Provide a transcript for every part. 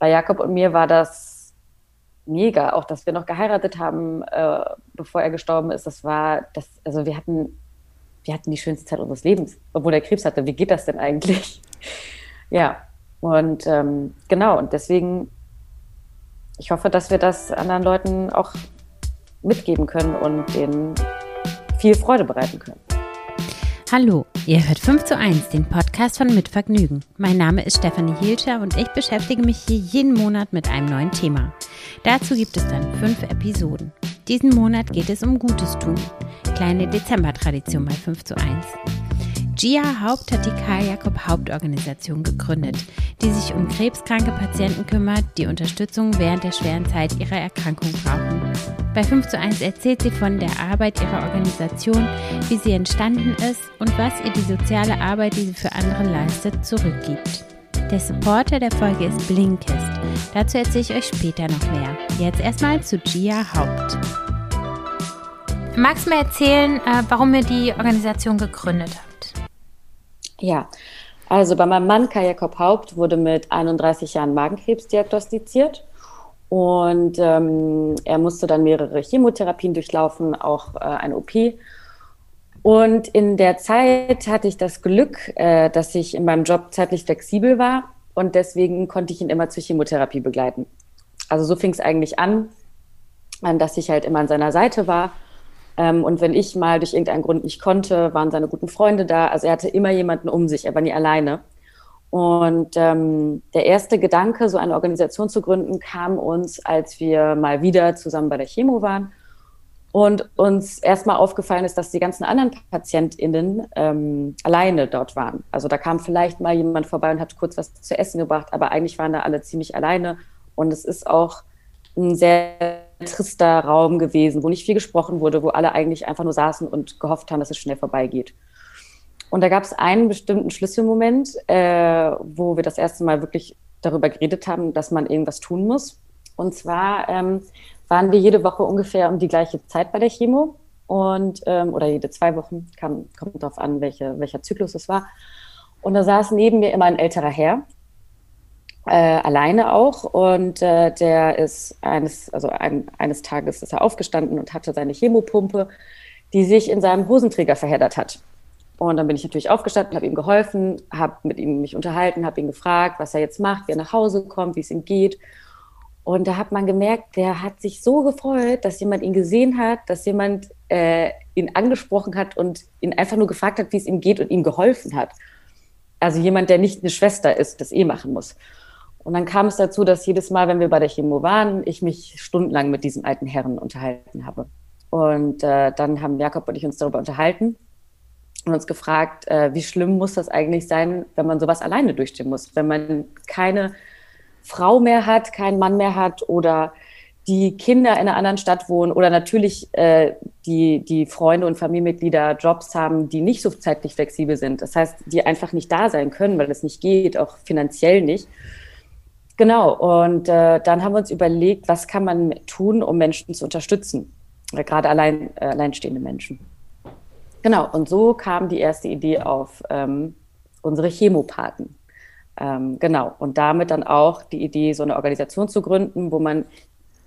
bei Jakob und mir war das mega, auch dass wir noch geheiratet haben, äh, bevor er gestorben ist. Das war, das, also wir hatten, wir hatten die schönste Zeit unseres Lebens, obwohl er Krebs hatte. Wie geht das denn eigentlich? ja, und ähm, genau, und deswegen, ich hoffe, dass wir das anderen Leuten auch mitgeben können und denen viel Freude bereiten können. Hallo, ihr hört 5 zu 1, den Podcast von Mitvergnügen. Mein Name ist Stefanie Hilscher und ich beschäftige mich hier jeden Monat mit einem neuen Thema. Dazu gibt es dann fünf Episoden. Diesen Monat geht es um Gutes tun. Kleine Dezember-Tradition bei 5 zu 1. Gia Haupt hat die Karl Jakob Hauptorganisation gegründet, die sich um krebskranke Patienten kümmert, die Unterstützung während der schweren Zeit ihrer Erkrankung brauchen. Bei 5 zu 1 erzählt sie von der Arbeit ihrer Organisation, wie sie entstanden ist und was ihr die soziale Arbeit, die sie für andere leistet, zurückgibt. Der Supporter der Folge ist Blinkist. Dazu erzähle ich euch später noch mehr. Jetzt erstmal zu Gia Haupt. Magst du mir erzählen, äh, warum ihr die Organisation gegründet habt? Ja, also bei meinem Mann Kai Jakob Haupt wurde mit 31 Jahren Magenkrebs diagnostiziert und ähm, er musste dann mehrere Chemotherapien durchlaufen, auch äh, eine OP. Und in der Zeit hatte ich das Glück, äh, dass ich in meinem Job zeitlich flexibel war und deswegen konnte ich ihn immer zur Chemotherapie begleiten. Also so fing es eigentlich an, dass ich halt immer an seiner Seite war ähm, und wenn ich mal durch irgendeinen Grund nicht konnte, waren seine guten Freunde da. Also er hatte immer jemanden um sich, er war nie alleine. Und ähm, der erste Gedanke, so eine Organisation zu gründen, kam uns, als wir mal wieder zusammen bei der Chemo waren und uns erstmal aufgefallen ist, dass die ganzen anderen PatientInnen ähm, alleine dort waren. Also da kam vielleicht mal jemand vorbei und hat kurz was zu essen gebracht, aber eigentlich waren da alle ziemlich alleine. Und es ist auch ein sehr trister Raum gewesen, wo nicht viel gesprochen wurde, wo alle eigentlich einfach nur saßen und gehofft haben, dass es schnell vorbeigeht. Und da gab es einen bestimmten Schlüsselmoment, äh, wo wir das erste Mal wirklich darüber geredet haben, dass man irgendwas tun muss. Und zwar ähm, waren wir jede Woche ungefähr um die gleiche Zeit bei der Chemo und ähm, oder jede zwei Wochen, kam, kommt darauf an, welche, welcher Zyklus es war. Und da saß neben mir immer ein älterer Herr, äh, alleine auch. Und äh, der ist eines, also ein, eines Tages ist er aufgestanden und hatte seine Chemopumpe, die sich in seinem Hosenträger verheddert hat. Und dann bin ich natürlich aufgestanden, habe ihm geholfen, habe mit ihm mich unterhalten, habe ihn gefragt, was er jetzt macht, wie er nach Hause kommt, wie es ihm geht. Und da hat man gemerkt, der hat sich so gefreut, dass jemand ihn gesehen hat, dass jemand äh, ihn angesprochen hat und ihn einfach nur gefragt hat, wie es ihm geht und ihm geholfen hat. Also jemand, der nicht eine Schwester ist, das eh machen muss. Und dann kam es dazu, dass jedes Mal, wenn wir bei der Chemo waren, ich mich stundenlang mit diesem alten Herren unterhalten habe. Und äh, dann haben Jakob und ich uns darüber unterhalten und uns gefragt, äh, wie schlimm muss das eigentlich sein, wenn man sowas alleine durchstehen muss, wenn man keine Frau mehr hat, keinen Mann mehr hat oder die Kinder in einer anderen Stadt wohnen oder natürlich äh, die, die Freunde und Familienmitglieder Jobs haben, die nicht so zeitlich flexibel sind. Das heißt, die einfach nicht da sein können, weil es nicht geht, auch finanziell nicht. Genau, und äh, dann haben wir uns überlegt, was kann man tun, um Menschen zu unterstützen, äh, gerade allein, äh, alleinstehende Menschen. Genau, und so kam die erste Idee auf ähm, unsere Chemopathen. Ähm, genau, und damit dann auch die Idee, so eine Organisation zu gründen, wo man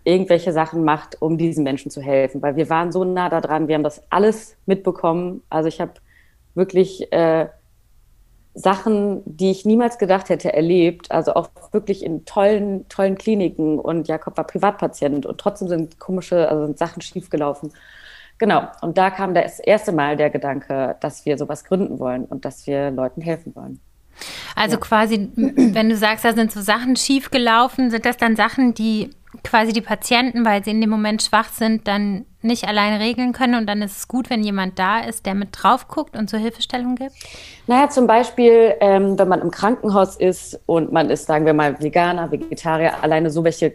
irgendwelche Sachen macht, um diesen Menschen zu helfen. Weil wir waren so nah da dran, wir haben das alles mitbekommen. Also ich habe wirklich äh, Sachen, die ich niemals gedacht hätte, erlebt. Also auch wirklich in tollen, tollen Kliniken. Und Jakob war Privatpatient und trotzdem sind komische, also sind Sachen schiefgelaufen. Genau. Und da kam das erste Mal der Gedanke, dass wir sowas gründen wollen und dass wir Leuten helfen wollen. Also ja. quasi, wenn du sagst, da sind so Sachen schiefgelaufen, sind das dann Sachen, die quasi die Patienten, weil sie in dem Moment schwach sind, dann nicht alleine regeln können und dann ist es gut, wenn jemand da ist, der mit drauf guckt und so Hilfestellung gibt? Naja, zum Beispiel, ähm, wenn man im Krankenhaus ist und man ist, sagen wir mal, Veganer, Vegetarier, alleine so welche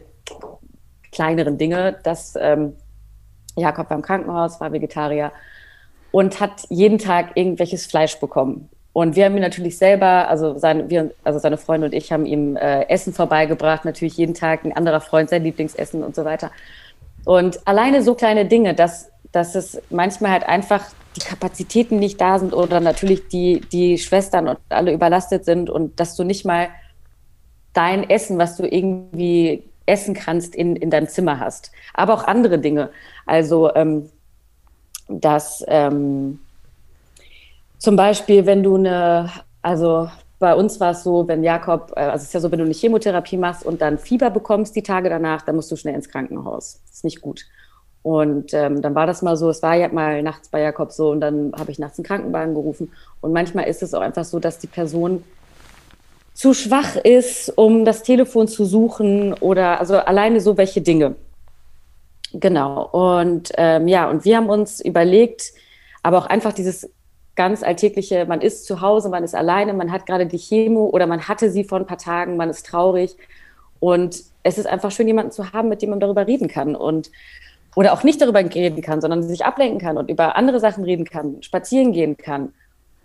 kleineren Dinge, dass ähm, Jakob war im Krankenhaus, war Vegetarier und hat jeden Tag irgendwelches Fleisch bekommen. Und wir haben ihn natürlich selber, also seine, wir, also seine Freunde und ich haben ihm äh, Essen vorbeigebracht, natürlich jeden Tag ein anderer Freund sein Lieblingsessen und so weiter. Und alleine so kleine Dinge, dass, dass es manchmal halt einfach die Kapazitäten nicht da sind oder natürlich die, die Schwestern und alle überlastet sind und dass du nicht mal dein Essen, was du irgendwie essen kannst, in, in deinem Zimmer hast. Aber auch andere Dinge. Also, ähm, dass ähm, zum Beispiel, wenn du eine, also bei uns war es so, wenn Jakob, äh, also es ist ja so, wenn du eine Chemotherapie machst und dann Fieber bekommst die Tage danach, dann musst du schnell ins Krankenhaus. Das ist nicht gut. Und ähm, dann war das mal so, es war ja mal nachts bei Jakob so und dann habe ich nachts einen Krankenwagen gerufen. Und manchmal ist es auch einfach so, dass die Person zu schwach ist, um das Telefon zu suchen oder also alleine so welche Dinge. Genau. Und ähm, ja, und wir haben uns überlegt, aber auch einfach dieses ganz alltägliche, man ist zu Hause, man ist alleine, man hat gerade die Chemo oder man hatte sie vor ein paar Tagen, man ist traurig. Und es ist einfach schön, jemanden zu haben, mit dem man darüber reden kann. Und oder auch nicht darüber reden kann, sondern sich ablenken kann und über andere Sachen reden kann, spazieren gehen kann.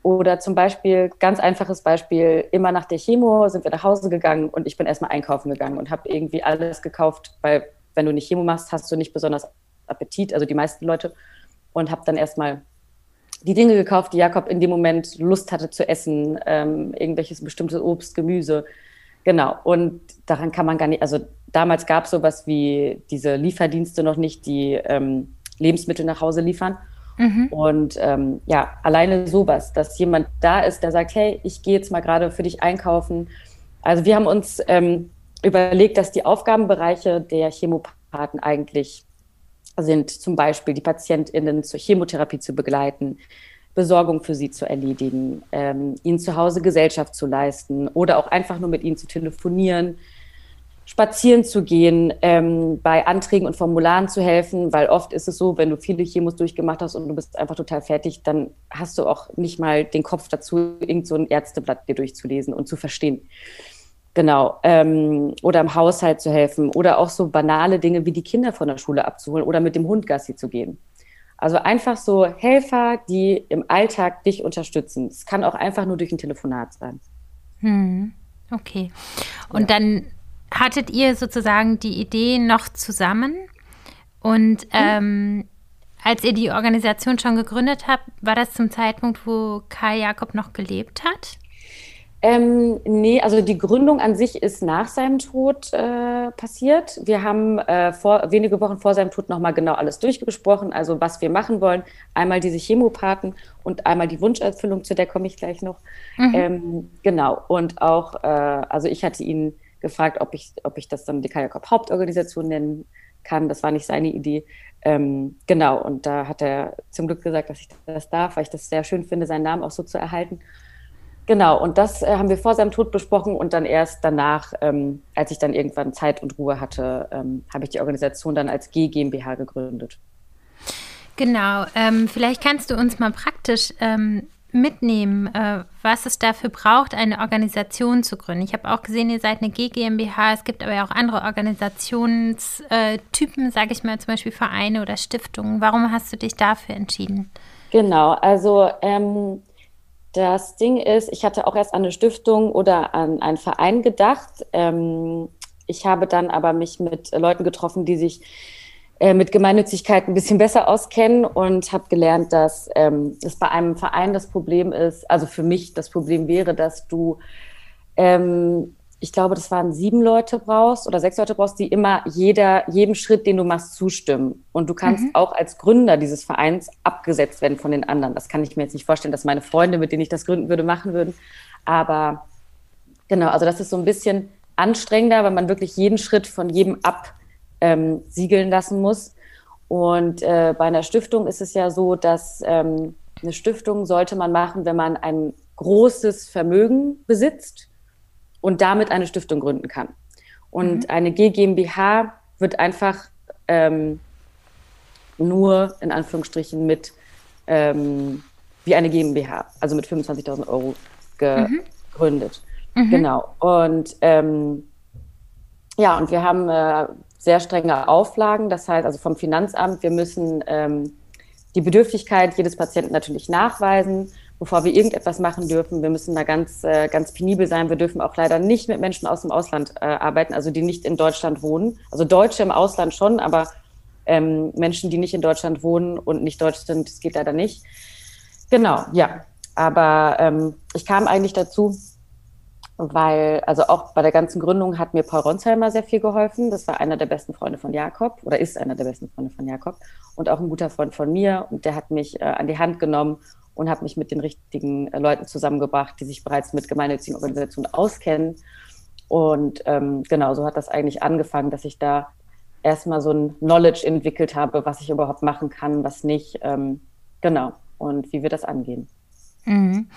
Oder zum Beispiel, ganz einfaches Beispiel, immer nach der Chemo sind wir nach Hause gegangen und ich bin erstmal einkaufen gegangen und habe irgendwie alles gekauft, weil wenn du eine Chemo machst, hast du nicht besonders Appetit, also die meisten Leute. Und habe dann erstmal die Dinge gekauft, die Jakob in dem Moment Lust hatte zu essen, ähm, irgendwelches bestimmtes Obst, Gemüse. Genau. Und daran kann man gar nicht, also damals gab es sowas wie diese Lieferdienste noch nicht, die ähm, Lebensmittel nach Hause liefern. Mhm. Und ähm, ja, alleine sowas, dass jemand da ist, der sagt, hey, ich gehe jetzt mal gerade für dich einkaufen. Also wir haben uns ähm, überlegt, dass die Aufgabenbereiche der Chemopathen eigentlich sind zum Beispiel die PatientInnen zur Chemotherapie zu begleiten, Besorgung für sie zu erledigen, ähm, ihnen zu Hause Gesellschaft zu leisten oder auch einfach nur mit ihnen zu telefonieren, spazieren zu gehen, ähm, bei Anträgen und Formularen zu helfen, weil oft ist es so, wenn du viele Chemos durchgemacht hast und du bist einfach total fertig, dann hast du auch nicht mal den Kopf dazu, irgend so ein Ärzteblatt dir durchzulesen und zu verstehen. Genau. Ähm, oder im Haushalt zu helfen oder auch so banale Dinge wie die Kinder von der Schule abzuholen oder mit dem Hund Gassi zu gehen. Also einfach so Helfer, die im Alltag dich unterstützen. Es kann auch einfach nur durch ein Telefonat sein. Hm. Okay. Und ja. dann hattet ihr sozusagen die Idee noch zusammen und hm. ähm, als ihr die Organisation schon gegründet habt, war das zum Zeitpunkt, wo Kai Jakob noch gelebt hat? Ähm, nee, also die Gründung an sich ist nach seinem Tod äh, passiert. Wir haben äh, vor, wenige Wochen vor seinem Tod nochmal genau alles durchgesprochen, also was wir machen wollen. Einmal diese Chemopathen und einmal die Wunscherfüllung, zu der komme ich gleich noch. Mhm. Ähm, genau, und auch, äh, also ich hatte ihn gefragt, ob ich, ob ich das dann die Kajakop Hauptorganisation nennen kann. Das war nicht seine Idee. Ähm, genau, und da hat er zum Glück gesagt, dass ich das darf, weil ich das sehr schön finde, seinen Namen auch so zu erhalten. Genau, und das äh, haben wir vor seinem Tod besprochen und dann erst danach, ähm, als ich dann irgendwann Zeit und Ruhe hatte, ähm, habe ich die Organisation dann als G GmbH gegründet. Genau, ähm, vielleicht kannst du uns mal praktisch ähm, mitnehmen, äh, was es dafür braucht, eine Organisation zu gründen. Ich habe auch gesehen, ihr seid eine G GmbH, es gibt aber auch andere Organisationstypen, sage ich mal, zum Beispiel Vereine oder Stiftungen. Warum hast du dich dafür entschieden? Genau, also ähm, das Ding ist, ich hatte auch erst an eine Stiftung oder an einen Verein gedacht. Ähm, ich habe dann aber mich mit Leuten getroffen, die sich äh, mit Gemeinnützigkeit ein bisschen besser auskennen und habe gelernt, dass ähm, es bei einem Verein das Problem ist, also für mich das Problem wäre, dass du ähm, ich glaube, das waren sieben Leute brauchst oder sechs Leute brauchst, die immer jeder, jedem Schritt, den du machst, zustimmen. Und du kannst mhm. auch als Gründer dieses Vereins abgesetzt werden von den anderen. Das kann ich mir jetzt nicht vorstellen, dass meine Freunde, mit denen ich das gründen würde, machen würden. Aber genau, also das ist so ein bisschen anstrengender, weil man wirklich jeden Schritt von jedem absiegeln ähm, lassen muss. Und äh, bei einer Stiftung ist es ja so, dass ähm, eine Stiftung sollte man machen, wenn man ein großes Vermögen besitzt und damit eine Stiftung gründen kann. Und mhm. eine GmbH wird einfach ähm, nur in Anführungsstrichen mit ähm, wie eine GmbH, also mit 25.000 Euro mhm. gegründet. Mhm. Genau. Und ähm, ja, und wir haben äh, sehr strenge Auflagen. Das heißt, also vom Finanzamt, wir müssen ähm, die Bedürftigkeit jedes Patienten natürlich nachweisen bevor wir irgendetwas machen dürfen. Wir müssen da ganz, äh, ganz penibel sein. Wir dürfen auch leider nicht mit Menschen aus dem Ausland äh, arbeiten, also die nicht in Deutschland wohnen. Also Deutsche im Ausland schon, aber ähm, Menschen, die nicht in Deutschland wohnen und nicht deutsch sind, das geht leider nicht. Genau, ja. Aber ähm, ich kam eigentlich dazu, weil, also auch bei der ganzen Gründung hat mir Paul Ronsheimer sehr viel geholfen. Das war einer der besten Freunde von Jakob oder ist einer der besten Freunde von Jakob und auch ein guter Freund von mir. Und der hat mich äh, an die Hand genommen und hat mich mit den richtigen äh, Leuten zusammengebracht, die sich bereits mit gemeinnützigen Organisationen auskennen. Und ähm, genau, so hat das eigentlich angefangen, dass ich da erstmal so ein Knowledge entwickelt habe, was ich überhaupt machen kann, was nicht. Ähm, genau. Und wie wir das angehen. Mhm.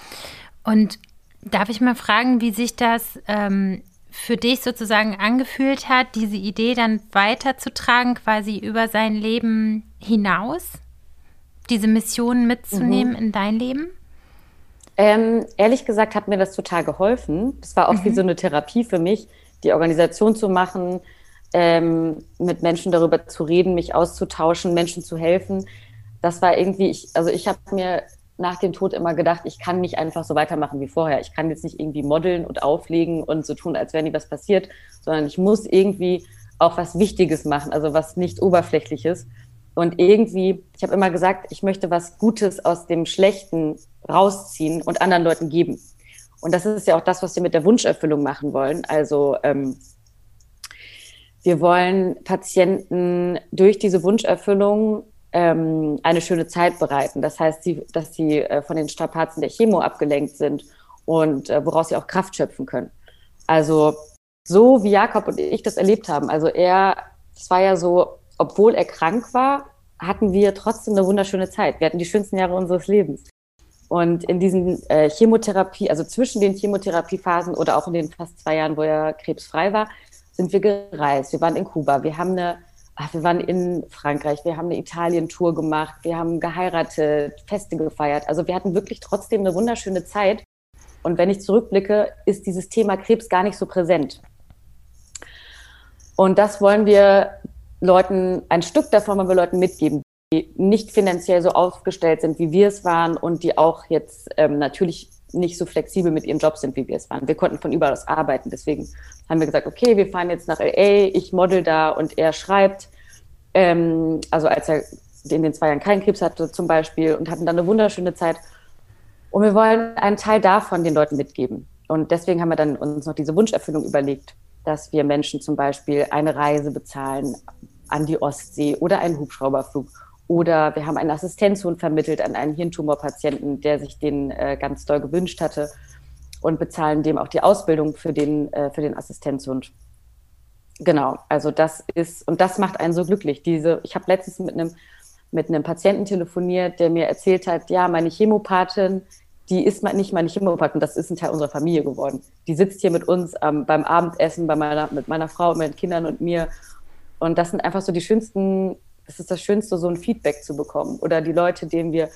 Und darf ich mal fragen, wie sich das ähm, für dich sozusagen angefühlt hat, diese Idee dann weiterzutragen, quasi über sein Leben hinaus? Diese Mission mitzunehmen mhm. in dein Leben? Ähm, ehrlich gesagt hat mir das total geholfen. Das war auch mhm. wie so eine Therapie für mich, die Organisation zu machen, ähm, mit Menschen darüber zu reden, mich auszutauschen, Menschen zu helfen. Das war irgendwie, ich, also ich habe mir nach dem Tod immer gedacht, ich kann nicht einfach so weitermachen wie vorher. Ich kann jetzt nicht irgendwie modeln und auflegen und so tun, als wäre nie was passiert, sondern ich muss irgendwie auch was Wichtiges machen, also was nicht Oberflächliches. Und irgendwie, ich habe immer gesagt, ich möchte was Gutes aus dem Schlechten rausziehen und anderen Leuten geben. Und das ist ja auch das, was wir mit der Wunscherfüllung machen wollen. Also ähm, wir wollen Patienten durch diese Wunscherfüllung ähm, eine schöne Zeit bereiten. Das heißt, sie, dass sie äh, von den Strapazen der Chemo abgelenkt sind und äh, woraus sie auch Kraft schöpfen können. Also so wie Jakob und ich das erlebt haben. Also er, es war ja so, obwohl er krank war, hatten wir trotzdem eine wunderschöne Zeit. Wir hatten die schönsten Jahre unseres Lebens. Und in diesen äh, Chemotherapie, also zwischen den Chemotherapiephasen oder auch in den fast zwei Jahren, wo er krebsfrei war, sind wir gereist. Wir waren in Kuba, wir haben eine ach, wir waren in Frankreich, wir haben eine Italien-Tour gemacht, wir haben geheiratet, Feste gefeiert. Also wir hatten wirklich trotzdem eine wunderschöne Zeit. Und wenn ich zurückblicke, ist dieses Thema Krebs gar nicht so präsent. Und das wollen wir Leuten, ein Stück davon wollen wir Leuten mitgeben, die nicht finanziell so aufgestellt sind, wie wir es waren und die auch jetzt ähm, natürlich nicht so flexibel mit ihrem Job sind, wie wir es waren. Wir konnten von überall aus arbeiten. Deswegen haben wir gesagt, okay, wir fahren jetzt nach LA, ich model da und er schreibt. Ähm, also als er in den zwei Jahren keinen Krebs hatte zum Beispiel und hatten dann eine wunderschöne Zeit. Und wir wollen einen Teil davon den Leuten mitgeben. Und deswegen haben wir dann uns noch diese Wunscherfüllung überlegt, dass wir Menschen zum Beispiel eine Reise bezahlen an die Ostsee oder einen Hubschrauberflug oder wir haben einen Assistenzhund vermittelt an einen Hirntumorpatienten, der sich den äh, ganz doll gewünscht hatte und bezahlen dem auch die Ausbildung für den, äh, für den Assistenzhund. Genau, also das ist, und das macht einen so glücklich. Diese, ich habe letztens mit einem, mit einem Patienten telefoniert, der mir erzählt hat, ja, meine Chemopathin, die ist nicht meine Chemopathin, das ist ein Teil unserer Familie geworden. Die sitzt hier mit uns ähm, beim Abendessen, bei meiner, mit meiner Frau, meinen Kindern und mir. Und das sind einfach so die schönsten es ist das Schönste, so ein Feedback zu bekommen. Oder die Leute, denen wir,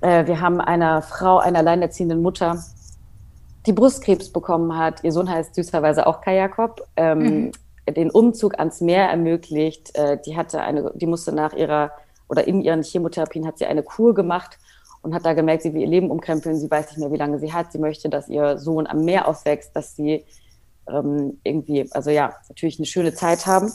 äh, wir haben einer Frau, einer alleinerziehenden Mutter, die Brustkrebs bekommen hat. Ihr Sohn heißt süßerweise auch Kai Jakob. Ähm, mhm. Den Umzug ans Meer ermöglicht. Äh, die hatte eine, die musste nach ihrer oder in ihren Chemotherapien hat sie eine Kur gemacht und hat da gemerkt, sie will ihr Leben umkrempeln. Sie weiß nicht mehr, wie lange sie hat. Sie möchte, dass ihr Sohn am Meer aufwächst, dass sie ähm, irgendwie, also ja, natürlich eine schöne Zeit haben.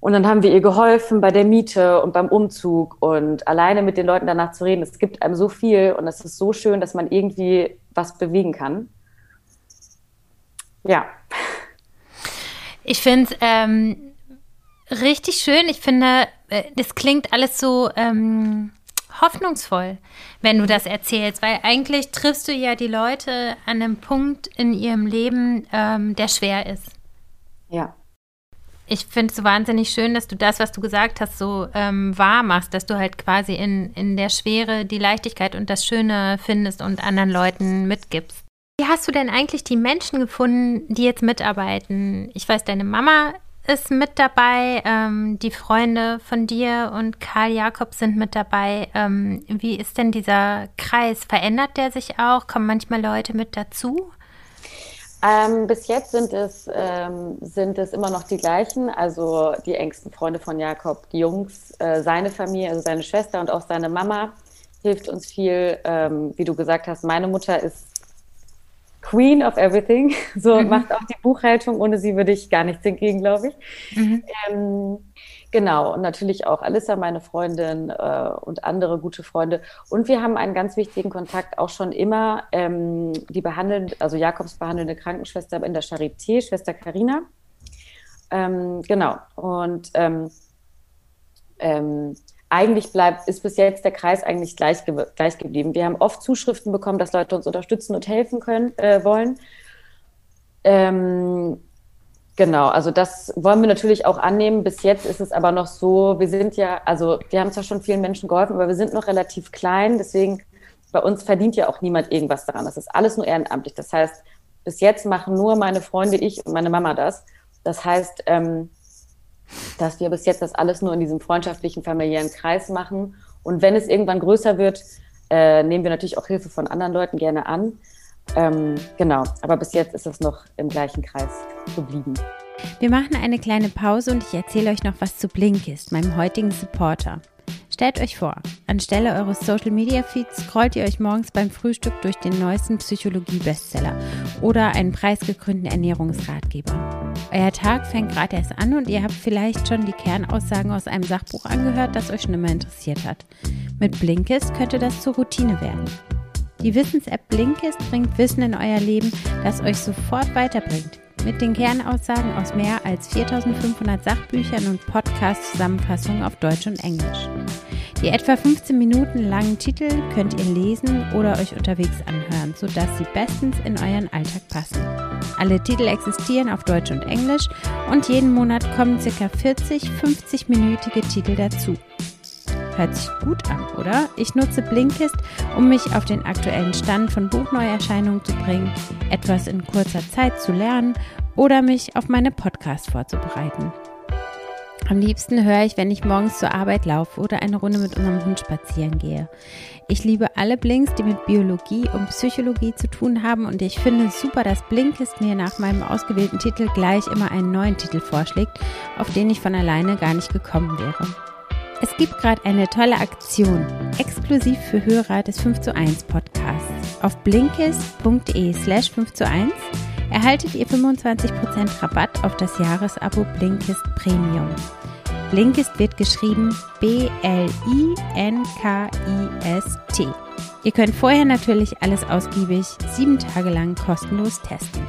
Und dann haben wir ihr geholfen bei der Miete und beim Umzug und alleine mit den Leuten danach zu reden. Es gibt einem so viel und es ist so schön, dass man irgendwie was bewegen kann. Ja. Ich finde es ähm, richtig schön. Ich finde, äh, das klingt alles so ähm, hoffnungsvoll, wenn du das erzählst, weil eigentlich triffst du ja die Leute an einem Punkt in ihrem Leben, ähm, der schwer ist. Ja ich finde es so wahnsinnig schön, dass du das, was du gesagt hast, so ähm, wahr machst, dass du halt quasi in, in der Schwere die Leichtigkeit und das Schöne findest und anderen Leuten mitgibst. Wie hast du denn eigentlich die Menschen gefunden, die jetzt mitarbeiten? Ich weiß, deine Mama ist mit dabei, ähm, die Freunde von dir und Karl Jakob sind mit dabei. Ähm, wie ist denn dieser Kreis? Verändert der sich auch? Kommen manchmal Leute mit dazu? Ähm, bis jetzt sind es, ähm, sind es immer noch die gleichen, also die engsten Freunde von Jakob, die Jungs, äh, seine Familie, also seine Schwester und auch seine Mama hilft uns viel. Ähm, wie du gesagt hast, meine Mutter ist Queen of Everything. So mhm. macht auch die Buchhaltung. Ohne sie würde ich gar nichts hinkriegen, glaube ich. Mhm. Ähm, genau. Und natürlich auch Alissa, meine Freundin äh, und andere gute Freunde. Und wir haben einen ganz wichtigen Kontakt auch schon immer. Ähm, die behandeln, also Jakobs behandelnde Krankenschwester in der Charité, Schwester Karina. Ähm, genau. Und ähm, ähm, eigentlich bleibt, ist bis jetzt der Kreis eigentlich gleich, gleich geblieben. Wir haben oft Zuschriften bekommen, dass Leute uns unterstützen und helfen können, äh, wollen. Ähm, genau, also das wollen wir natürlich auch annehmen. Bis jetzt ist es aber noch so, wir sind ja, also wir haben zwar schon vielen Menschen geholfen, aber wir sind noch relativ klein, deswegen bei uns verdient ja auch niemand irgendwas daran. Das ist alles nur ehrenamtlich. Das heißt, bis jetzt machen nur meine Freunde, ich und meine Mama das. Das heißt, ähm, dass wir bis jetzt das alles nur in diesem freundschaftlichen, familiären Kreis machen. Und wenn es irgendwann größer wird, äh, nehmen wir natürlich auch Hilfe von anderen Leuten gerne an. Ähm, genau, aber bis jetzt ist es noch im gleichen Kreis geblieben. Wir machen eine kleine Pause und ich erzähle euch noch was zu Blinkist, meinem heutigen Supporter. Stellt euch vor, anstelle eures Social Media Feeds scrollt ihr euch morgens beim Frühstück durch den neuesten Psychologie-Bestseller oder einen preisgekrönten Ernährungsratgeber. Euer Tag fängt gerade erst an und ihr habt vielleicht schon die Kernaussagen aus einem Sachbuch angehört, das euch schon immer interessiert hat. Mit Blinkist könnte das zur Routine werden. Die Wissens-App Blinkist bringt Wissen in euer Leben, das euch sofort weiterbringt mit den Kernaussagen aus mehr als 4500 Sachbüchern und Podcast-Zusammenfassungen auf Deutsch und Englisch. Die etwa 15 Minuten langen Titel könnt ihr lesen oder euch unterwegs anhören, sodass sie bestens in euren Alltag passen. Alle Titel existieren auf Deutsch und Englisch und jeden Monat kommen ca. 40 50-minütige Titel dazu. Hört sich gut an, oder? Ich nutze Blinkist, um mich auf den aktuellen Stand von Buchneuerscheinungen zu bringen, etwas in kurzer Zeit zu lernen oder mich auf meine Podcasts vorzubereiten. Am liebsten höre ich, wenn ich morgens zur Arbeit laufe oder eine Runde mit unserem Hund spazieren gehe. Ich liebe alle Blinks, die mit Biologie und Psychologie zu tun haben und ich finde super, dass Blinkist mir nach meinem ausgewählten Titel gleich immer einen neuen Titel vorschlägt, auf den ich von alleine gar nicht gekommen wäre. Es gibt gerade eine tolle Aktion, exklusiv für Hörer des 5 zu 1 Podcasts. Auf blinkist.de slash 5 zu 1 erhaltet ihr 25% Rabatt auf das Jahresabo Blinkist Premium. Blinkist wird geschrieben B-L-I-N-K-I-S-T. Ihr könnt vorher natürlich alles ausgiebig sieben Tage lang kostenlos testen.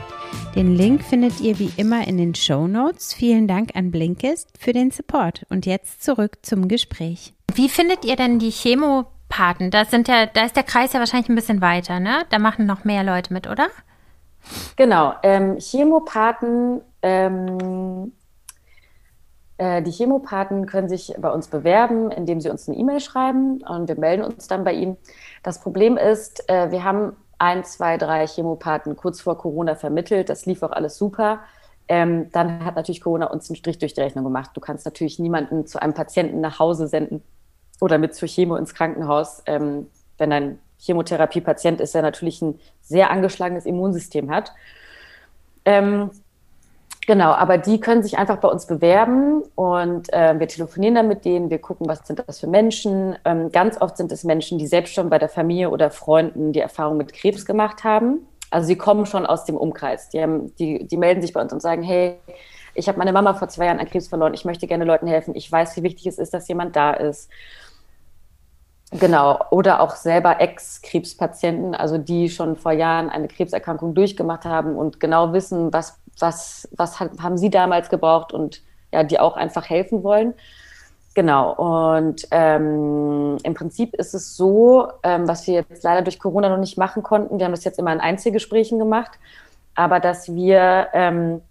Den Link findet ihr wie immer in den Show Notes. Vielen Dank an Blinkist für den Support. Und jetzt zurück zum Gespräch. Wie findet ihr denn die Chemopaten? Das sind ja, da ist der Kreis ja wahrscheinlich ein bisschen weiter, ne? Da machen noch mehr Leute mit, oder? Genau. Ähm, Chemopathen, ähm, äh, die Chemopathen können sich bei uns bewerben, indem sie uns eine E-Mail schreiben und wir melden uns dann bei ihnen. Das Problem ist, äh, wir haben ein, zwei, drei Chemopathen kurz vor Corona vermittelt. Das lief auch alles super. Ähm, dann hat natürlich Corona uns einen Strich durch die Rechnung gemacht. Du kannst natürlich niemanden zu einem Patienten nach Hause senden oder mit zur Chemo ins Krankenhaus, ähm, wenn ein Chemotherapie-Patient ist, der natürlich ein sehr angeschlagenes Immunsystem hat. Ähm, Genau, aber die können sich einfach bei uns bewerben und äh, wir telefonieren dann mit denen, wir gucken, was sind das für Menschen. Ähm, ganz oft sind es Menschen, die selbst schon bei der Familie oder Freunden die Erfahrung mit Krebs gemacht haben. Also sie kommen schon aus dem Umkreis. Die, haben, die, die melden sich bei uns und sagen, hey, ich habe meine Mama vor zwei Jahren an Krebs verloren, ich möchte gerne Leuten helfen, ich weiß, wie wichtig es ist, dass jemand da ist. Genau, oder auch selber Ex-Krebspatienten, also die schon vor Jahren eine Krebserkrankung durchgemacht haben und genau wissen, was was, was haben Sie damals gebraucht und ja, die auch einfach helfen wollen. Genau, und ähm, im Prinzip ist es so, ähm, was wir jetzt leider durch Corona noch nicht machen konnten, wir haben das jetzt immer in Einzelgesprächen gemacht, aber dass wir ähm,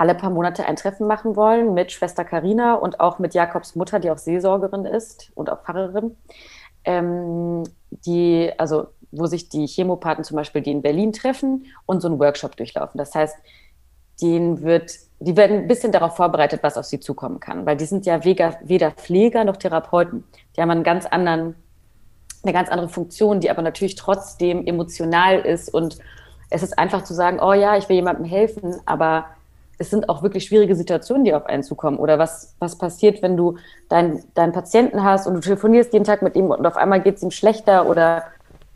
alle paar Monate ein Treffen machen wollen mit Schwester Karina und auch mit Jakobs Mutter, die auch Seelsorgerin ist und auch Pfarrerin, ähm, die, also wo sich die Chemopathen zum Beispiel, die in Berlin treffen und so einen Workshop durchlaufen. Das heißt, denen wird, die werden ein bisschen darauf vorbereitet, was auf sie zukommen kann, weil die sind ja weder, weder Pfleger noch Therapeuten. Die haben einen ganz anderen, eine ganz andere Funktion, die aber natürlich trotzdem emotional ist und es ist einfach zu sagen, oh ja, ich will jemandem helfen, aber es sind auch wirklich schwierige Situationen, die auf einen zukommen. Oder was, was passiert, wenn du deinen dein Patienten hast und du telefonierst jeden Tag mit ihm und auf einmal geht es ihm schlechter oder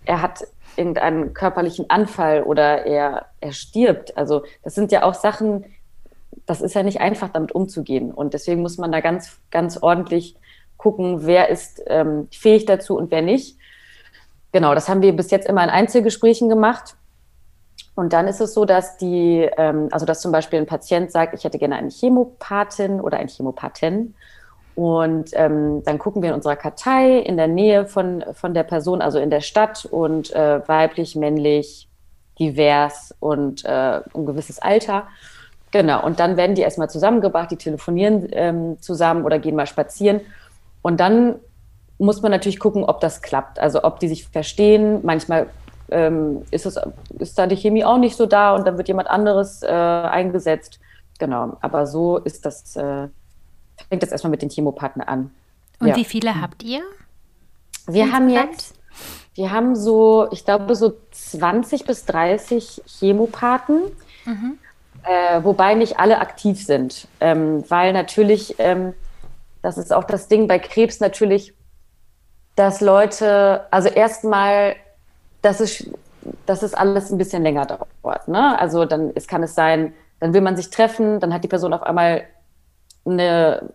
er hat irgendeinen körperlichen Anfall oder er, er stirbt. Also das sind ja auch Sachen, das ist ja nicht einfach, damit umzugehen. Und deswegen muss man da ganz, ganz ordentlich gucken, wer ist ähm, fähig dazu und wer nicht. Genau, das haben wir bis jetzt immer in Einzelgesprächen gemacht. Und dann ist es so, dass die, ähm, also dass zum Beispiel ein Patient sagt, ich hätte gerne eine Chemopathin oder einen Chemopathen. Und ähm, dann gucken wir in unserer Kartei in der Nähe von, von der Person, also in der Stadt und äh, weiblich, männlich, divers und äh, ein gewisses Alter. Genau, und dann werden die erstmal zusammengebracht, die telefonieren ähm, zusammen oder gehen mal spazieren. Und dann muss man natürlich gucken, ob das klappt, also ob die sich verstehen. Manchmal ähm, ist, es, ist da die Chemie auch nicht so da und dann wird jemand anderes äh, eingesetzt. Genau, aber so ist das, äh, fängt das erstmal mit den Chemopartnern an. Und ja. wie viele habt ihr? Wir haben jetzt, wir haben so, ich glaube, so 20 bis 30 Chemopathen, mhm. äh, wobei nicht alle aktiv sind, ähm, weil natürlich, ähm, das ist auch das Ding bei Krebs natürlich, dass Leute, also erstmal dass es, dass es alles ein bisschen länger dauert. Ne? Also dann es kann es sein, dann will man sich treffen, dann hat die Person auf einmal eine,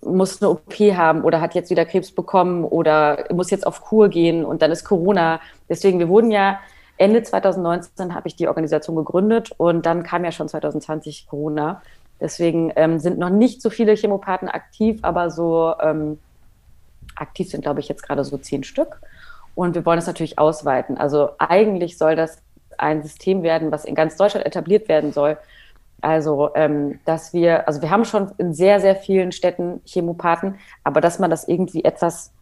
muss eine OP haben oder hat jetzt wieder Krebs bekommen oder muss jetzt auf Kur gehen und dann ist Corona. Deswegen, wir wurden ja Ende 2019 habe ich die Organisation gegründet und dann kam ja schon 2020 Corona. Deswegen ähm, sind noch nicht so viele Chemopathen aktiv, aber so ähm, aktiv sind, glaube ich, jetzt gerade so zehn Stück. Und wir wollen es natürlich ausweiten. Also eigentlich soll das ein System werden, was in ganz Deutschland etabliert werden soll. Also, ähm, dass wir, also wir haben schon in sehr, sehr vielen Städten Chemopathen, aber dass man das irgendwie etwas,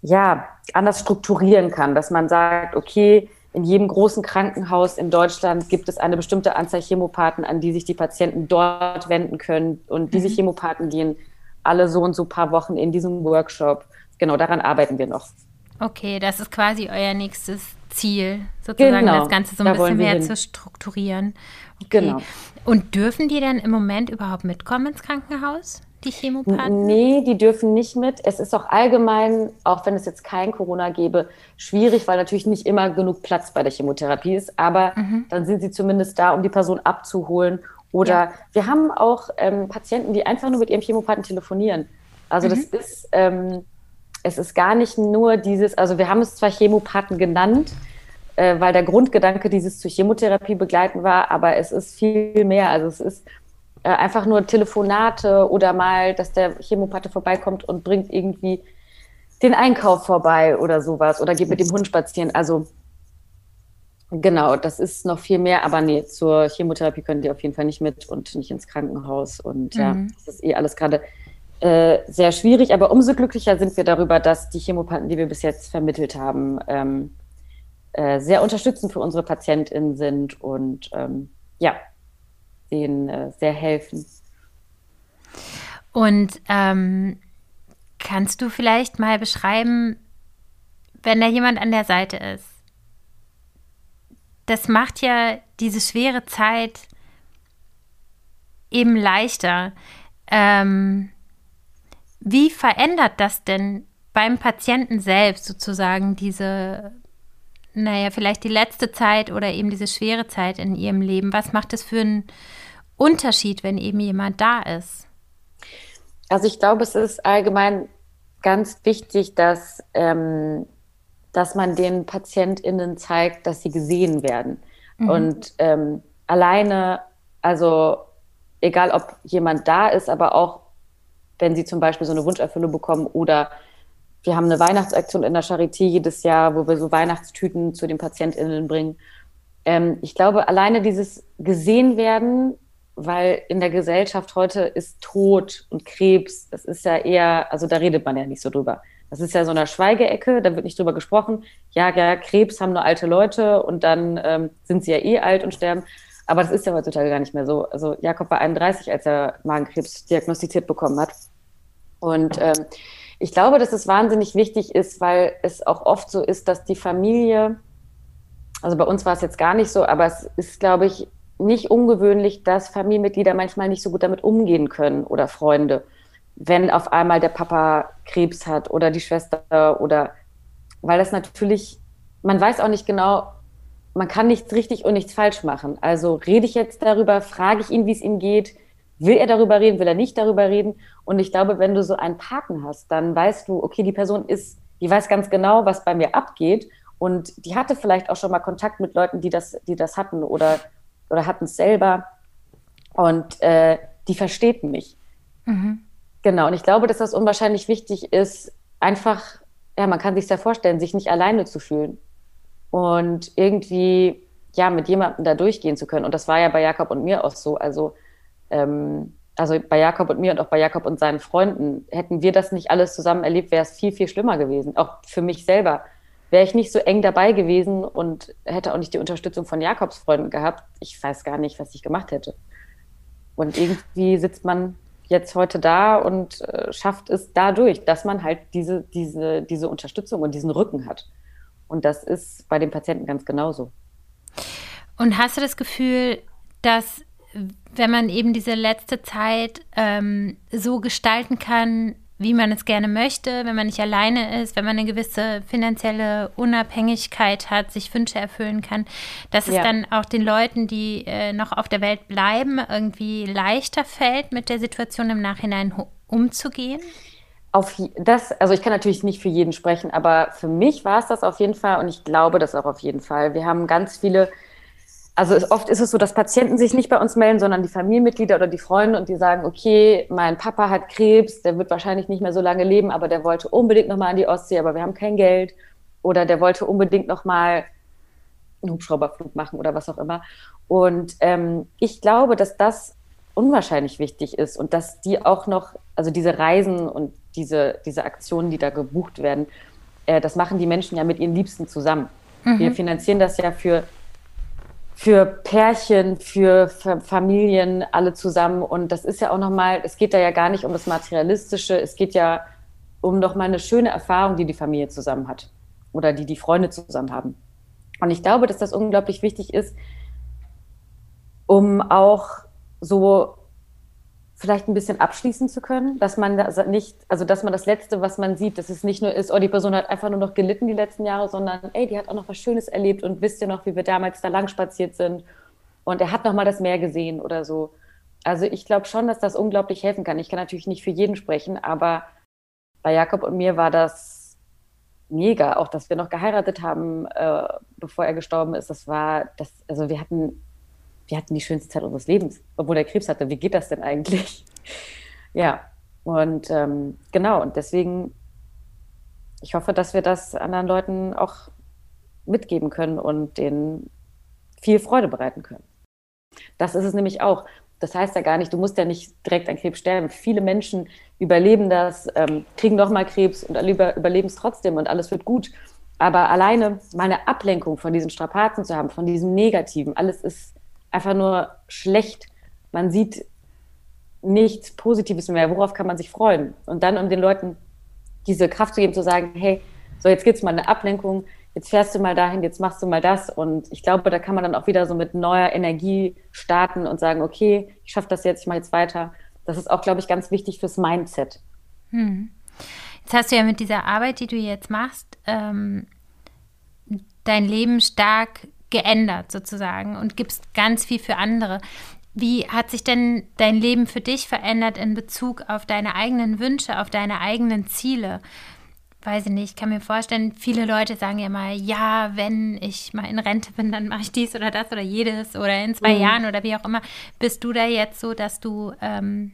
ja, anders strukturieren kann, dass man sagt, okay, in jedem großen Krankenhaus in Deutschland gibt es eine bestimmte Anzahl Chemopathen, an die sich die Patienten dort wenden können. Und diese mhm. Chemopathen gehen alle so und so paar Wochen in diesem Workshop. Genau, daran arbeiten wir noch. Okay, das ist quasi euer nächstes Ziel, sozusagen genau, das Ganze so ein bisschen mehr hin. zu strukturieren. Okay. Genau. Und dürfen die denn im Moment überhaupt mitkommen ins Krankenhaus, die Chemopathen? Nee, die dürfen nicht mit. Es ist auch allgemein, auch wenn es jetzt kein Corona gäbe, schwierig, weil natürlich nicht immer genug Platz bei der Chemotherapie ist. Aber mhm. dann sind sie zumindest da, um die Person abzuholen. Oder ja. wir haben auch ähm, Patienten, die einfach nur mit ihrem Chemopathen telefonieren. Also mhm. das ist... Ähm, es ist gar nicht nur dieses, also wir haben es zwar Chemopathen genannt, äh, weil der Grundgedanke dieses zur Chemotherapie begleiten war, aber es ist viel mehr. Also es ist äh, einfach nur Telefonate oder mal, dass der Chemopathe vorbeikommt und bringt irgendwie den Einkauf vorbei oder sowas oder geht mit dem Hund spazieren. Also genau, das ist noch viel mehr, aber nee, zur Chemotherapie können die auf jeden Fall nicht mit und nicht ins Krankenhaus. Und mhm. ja, das ist eh alles gerade äh, sehr schwierig, aber umso glücklicher sind wir darüber, dass die Chemopathen, die wir bis jetzt vermittelt haben, ähm, äh, sehr unterstützend für unsere PatientInnen sind und ähm, ja, denen äh, sehr helfen. Und ähm, kannst du vielleicht mal beschreiben, wenn da jemand an der Seite ist? Das macht ja diese schwere Zeit eben leichter. Ähm, wie verändert das denn beim Patienten selbst sozusagen diese, naja, vielleicht die letzte Zeit oder eben diese schwere Zeit in ihrem Leben? Was macht es für einen Unterschied, wenn eben jemand da ist? Also ich glaube, es ist allgemein ganz wichtig, dass, ähm, dass man den PatientInnen zeigt, dass sie gesehen werden. Mhm. Und ähm, alleine, also egal ob jemand da ist, aber auch wenn sie zum Beispiel so eine Wunscherfüllung bekommen oder wir haben eine Weihnachtsaktion in der Charité jedes Jahr, wo wir so Weihnachtstüten zu den PatientInnen bringen. Ähm, ich glaube, alleine dieses gesehen werden, weil in der Gesellschaft heute ist Tod und Krebs, das ist ja eher, also da redet man ja nicht so drüber. Das ist ja so eine Schweigeecke, da wird nicht drüber gesprochen. Ja, ja, Krebs haben nur alte Leute und dann ähm, sind sie ja eh alt und sterben. Aber das ist ja heutzutage gar nicht mehr so. Also Jakob war 31, als er Magenkrebs diagnostiziert bekommen hat. Und ähm, ich glaube, dass es wahnsinnig wichtig ist, weil es auch oft so ist, dass die Familie, also bei uns war es jetzt gar nicht so, aber es ist, glaube ich, nicht ungewöhnlich, dass Familienmitglieder manchmal nicht so gut damit umgehen können oder Freunde, wenn auf einmal der Papa Krebs hat oder die Schwester oder weil das natürlich man weiß auch nicht genau, man kann nichts richtig und nichts falsch machen. Also rede ich jetzt darüber, frage ich ihn, wie es ihm geht, will er darüber reden, will er nicht darüber reden. Und ich glaube, wenn du so einen Paten hast, dann weißt du, okay, die Person ist, die weiß ganz genau, was bei mir abgeht. Und die hatte vielleicht auch schon mal Kontakt mit Leuten, die das, die das hatten oder, oder hatten es selber. Und äh, die versteht mich. Mhm. Genau. Und ich glaube, dass das unwahrscheinlich wichtig ist, einfach, ja, man kann sich ja vorstellen, sich nicht alleine zu fühlen und irgendwie, ja, mit jemandem da durchgehen zu können. Und das war ja bei Jakob und mir auch so. Also, ähm, also bei Jakob und mir und auch bei Jakob und seinen Freunden, hätten wir das nicht alles zusammen erlebt, wäre es viel, viel schlimmer gewesen. Auch für mich selber. Wäre ich nicht so eng dabei gewesen und hätte auch nicht die Unterstützung von Jakobs Freunden gehabt, ich weiß gar nicht, was ich gemacht hätte. Und irgendwie sitzt man jetzt heute da und äh, schafft es dadurch, dass man halt diese, diese, diese Unterstützung und diesen Rücken hat. Und das ist bei den Patienten ganz genauso. Und hast du das Gefühl, dass wenn man eben diese letzte Zeit ähm, so gestalten kann, wie man es gerne möchte, wenn man nicht alleine ist, wenn man eine gewisse finanzielle Unabhängigkeit hat, sich Wünsche erfüllen kann, dass ja. es dann auch den Leuten, die äh, noch auf der Welt bleiben, irgendwie leichter fällt, mit der Situation im Nachhinein umzugehen? Auf das, also ich kann natürlich nicht für jeden sprechen, aber für mich war es das auf jeden Fall und ich glaube das auch auf jeden Fall. Wir haben ganz viele also es, oft ist es so, dass Patienten sich nicht bei uns melden, sondern die Familienmitglieder oder die Freunde und die sagen, okay, mein Papa hat Krebs, der wird wahrscheinlich nicht mehr so lange leben, aber der wollte unbedingt nochmal an die Ostsee, aber wir haben kein Geld. Oder der wollte unbedingt nochmal einen Hubschrauberflug machen oder was auch immer. Und ähm, ich glaube, dass das unwahrscheinlich wichtig ist und dass die auch noch, also diese Reisen und diese, diese Aktionen, die da gebucht werden, äh, das machen die Menschen ja mit ihren Liebsten zusammen. Mhm. Wir finanzieren das ja für für Pärchen, für Familien, alle zusammen. Und das ist ja auch nochmal, es geht da ja gar nicht um das Materialistische, es geht ja um nochmal eine schöne Erfahrung, die die Familie zusammen hat oder die die Freunde zusammen haben. Und ich glaube, dass das unglaublich wichtig ist, um auch so vielleicht ein bisschen abschließen zu können, dass man das nicht, also dass man das Letzte, was man sieht, dass es nicht nur ist, oh, die Person hat einfach nur noch gelitten die letzten Jahre, sondern ey, die hat auch noch was Schönes erlebt und wisst ihr noch, wie wir damals da lang spaziert sind und er hat noch mal das Meer gesehen oder so. Also ich glaube schon, dass das unglaublich helfen kann. Ich kann natürlich nicht für jeden sprechen, aber bei Jakob und mir war das mega, auch dass wir noch geheiratet haben, äh, bevor er gestorben ist. Das war, das, also wir hatten wir hatten die schönste Zeit unseres Lebens, obwohl er Krebs hatte. Wie geht das denn eigentlich? ja, und ähm, genau, und deswegen, ich hoffe, dass wir das anderen Leuten auch mitgeben können und denen viel Freude bereiten können. Das ist es nämlich auch. Das heißt ja gar nicht, du musst ja nicht direkt an Krebs sterben. Viele Menschen überleben das, ähm, kriegen nochmal Krebs und überleben es trotzdem und alles wird gut. Aber alleine mal eine Ablenkung von diesen Strapazen zu haben, von diesem Negativen, alles ist einfach nur schlecht. Man sieht nichts Positives mehr. Worauf kann man sich freuen? Und dann, um den Leuten diese Kraft zu geben, zu sagen, hey, so jetzt gibt es mal eine Ablenkung, jetzt fährst du mal dahin, jetzt machst du mal das. Und ich glaube, da kann man dann auch wieder so mit neuer Energie starten und sagen, okay, ich schaffe das jetzt, ich mache jetzt weiter. Das ist auch, glaube ich, ganz wichtig fürs Mindset. Hm. Jetzt hast du ja mit dieser Arbeit, die du jetzt machst, ähm, dein Leben stark geändert sozusagen und gibst ganz viel für andere. Wie hat sich denn dein Leben für dich verändert in Bezug auf deine eigenen Wünsche, auf deine eigenen Ziele? Weiß ich nicht, ich kann mir vorstellen, viele Leute sagen ja mal, ja, wenn ich mal in Rente bin, dann mache ich dies oder das oder jedes oder in zwei mhm. Jahren oder wie auch immer. Bist du da jetzt so, dass du, ähm,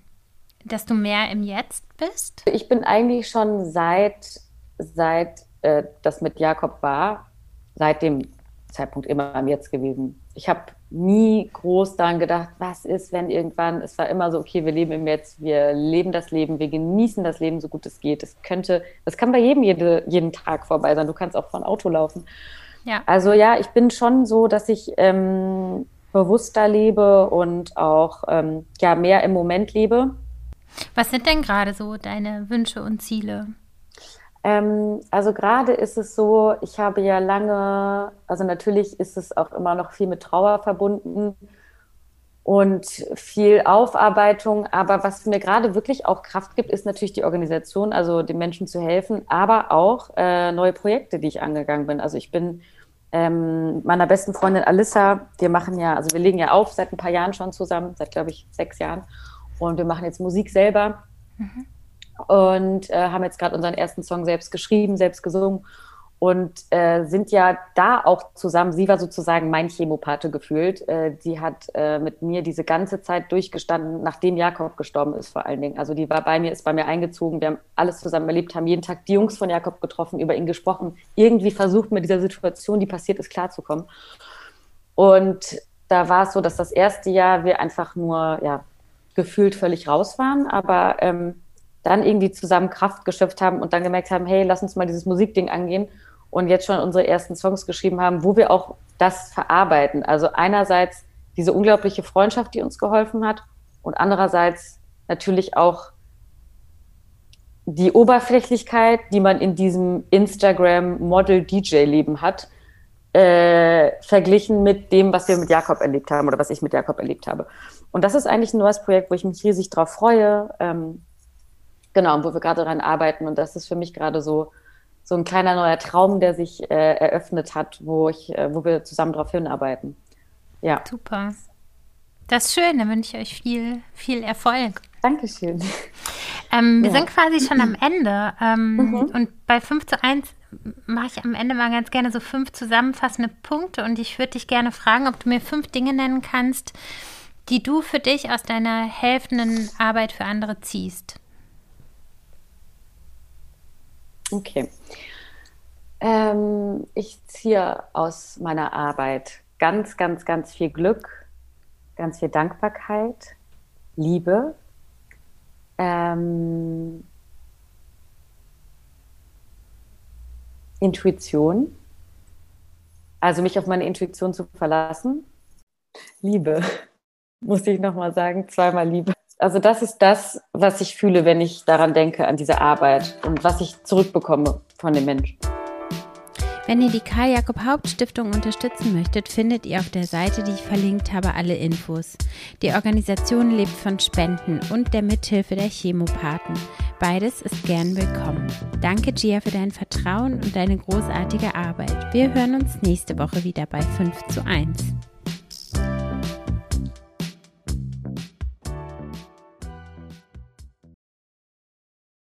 dass du mehr im Jetzt bist? Ich bin eigentlich schon seit, seit äh, das mit Jakob war, seit dem Zeitpunkt immer am Jetzt gewesen. Ich habe nie groß daran gedacht, was ist, wenn irgendwann, es war immer so, okay, wir leben im Jetzt, wir leben das Leben, wir genießen das Leben so gut es geht. Es könnte, das kann bei jedem jede, jeden Tag vorbei sein. Du kannst auch vor ein Auto laufen. Ja. Also ja, ich bin schon so, dass ich ähm, bewusster lebe und auch ähm, ja, mehr im Moment lebe. Was sind denn gerade so deine Wünsche und Ziele? Ähm, also gerade ist es so, ich habe ja lange, also natürlich ist es auch immer noch viel mit Trauer verbunden und viel Aufarbeitung. Aber was mir gerade wirklich auch Kraft gibt, ist natürlich die Organisation, also den Menschen zu helfen, aber auch äh, neue Projekte, die ich angegangen bin. Also ich bin ähm, meiner besten Freundin Alissa. Wir machen ja, also wir legen ja auf seit ein paar Jahren schon zusammen, seit glaube ich sechs Jahren. Und wir machen jetzt Musik selber. Mhm. Und äh, haben jetzt gerade unseren ersten Song selbst geschrieben, selbst gesungen und äh, sind ja da auch zusammen. Sie war sozusagen mein Chemopathe gefühlt. Äh, die hat äh, mit mir diese ganze Zeit durchgestanden, nachdem Jakob gestorben ist vor allen Dingen. Also die war bei mir, ist bei mir eingezogen. Wir haben alles zusammen erlebt, haben jeden Tag die Jungs von Jakob getroffen, über ihn gesprochen, irgendwie versucht mit dieser Situation, die passiert ist, klarzukommen. Und da war es so, dass das erste Jahr wir einfach nur ja, gefühlt völlig raus waren, aber ähm, dann irgendwie zusammen Kraft geschöpft haben und dann gemerkt haben, hey, lass uns mal dieses Musikding angehen und jetzt schon unsere ersten Songs geschrieben haben, wo wir auch das verarbeiten. Also einerseits diese unglaubliche Freundschaft, die uns geholfen hat und andererseits natürlich auch die Oberflächlichkeit, die man in diesem Instagram-Model-DJ-Leben hat, äh, verglichen mit dem, was wir mit Jakob erlebt haben oder was ich mit Jakob erlebt habe. Und das ist eigentlich ein neues Projekt, wo ich mich riesig drauf freue. Ähm, genau, wo wir gerade daran arbeiten. Und das ist für mich gerade so so ein kleiner neuer Traum, der sich äh, eröffnet hat, wo ich, äh, wo wir zusammen darauf hinarbeiten. Ja. Super. Das ist schön, dann wünsche ich euch viel, viel Erfolg. Dankeschön. Ähm, wir ja. sind quasi schon am Ende. Ähm, mhm. Und bei 5 zu 1 mache ich am Ende mal ganz gerne so fünf zusammenfassende Punkte. Und ich würde dich gerne fragen, ob du mir fünf Dinge nennen kannst, die du für dich aus deiner helfenden Arbeit für andere ziehst. Okay. Ähm, ich ziehe aus meiner Arbeit ganz, ganz, ganz viel Glück, ganz viel Dankbarkeit, Liebe, ähm, Intuition, also mich auf meine Intuition zu verlassen, Liebe, muss ich nochmal sagen, zweimal Liebe. Also das ist das, was ich fühle, wenn ich daran denke, an diese Arbeit und was ich zurückbekomme von den Menschen. Wenn ihr die Karl-Jakob-Haupt-Stiftung unterstützen möchtet, findet ihr auf der Seite, die ich verlinkt habe, alle Infos. Die Organisation lebt von Spenden und der Mithilfe der Chemopathen. Beides ist gern willkommen. Danke, Gia, für dein Vertrauen und deine großartige Arbeit. Wir hören uns nächste Woche wieder bei 5 zu 1.